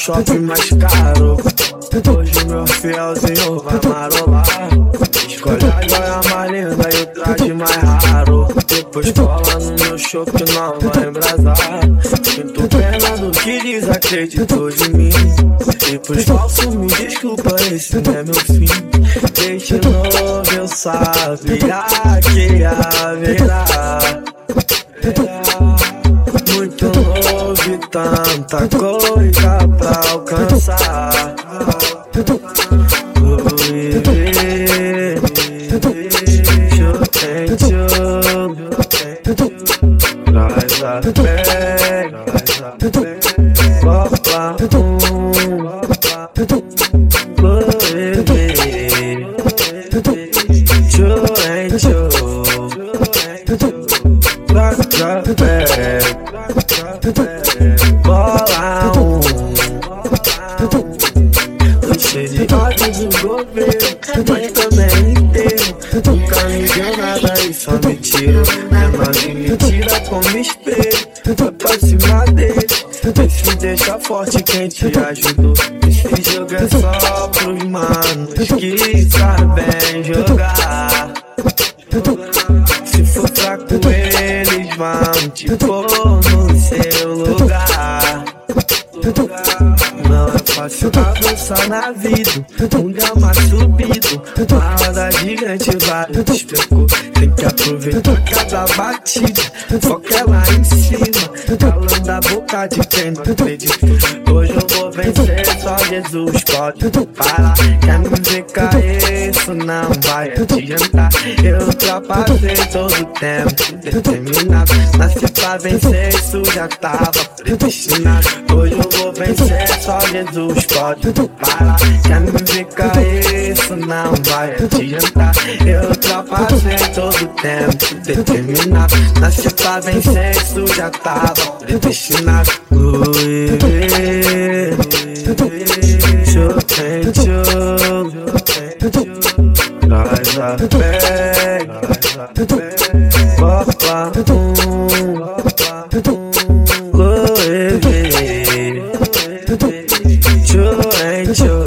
shopping mais caro. Hoje meu fielzinho vai marolar. Escolhe a joia mais linda e o traje mais raro. Depois cola no meu shopping, não vai embrasar desacreditou de mim. Pros falsos me desculpa, esse não é meu fim. Desde novo eu sabia que ia virar. Muito novo e tanta coisa pra alcançar. Bola um. Cheio de ódio do governo, mas também entendo. Nunca me deu nada e só me tira. É mais me tira como espelho, pra cima dele. Esse deixa forte quem te ajudou. Esse jogo é só pros manos que sabem jogar. Se for fraco, eles vão te pôr no seu lugar. Não é fácil avançar na vida, um grama subido, uma roda gigante, vários percursos. Tem que aproveitar cada batida, foca ela em cima, boca de quem não acredita. Hoje Jesus pode parar. Quer me ver cair, isso não vai adiantar. Eu ultrapassei todo o tempo, determinado. Nasci pra vencer, isso já tava predestinado. Hoje eu vou vencer, só Jesus pode parar. Quer me ver cair, isso não vai adiantar. Eu ultrapassei todo o tempo, determinado. Nasci pra vencer, isso já tava predestinado. Ui, hate you. Nice, I beg. Papa, Louis V. True ain't you.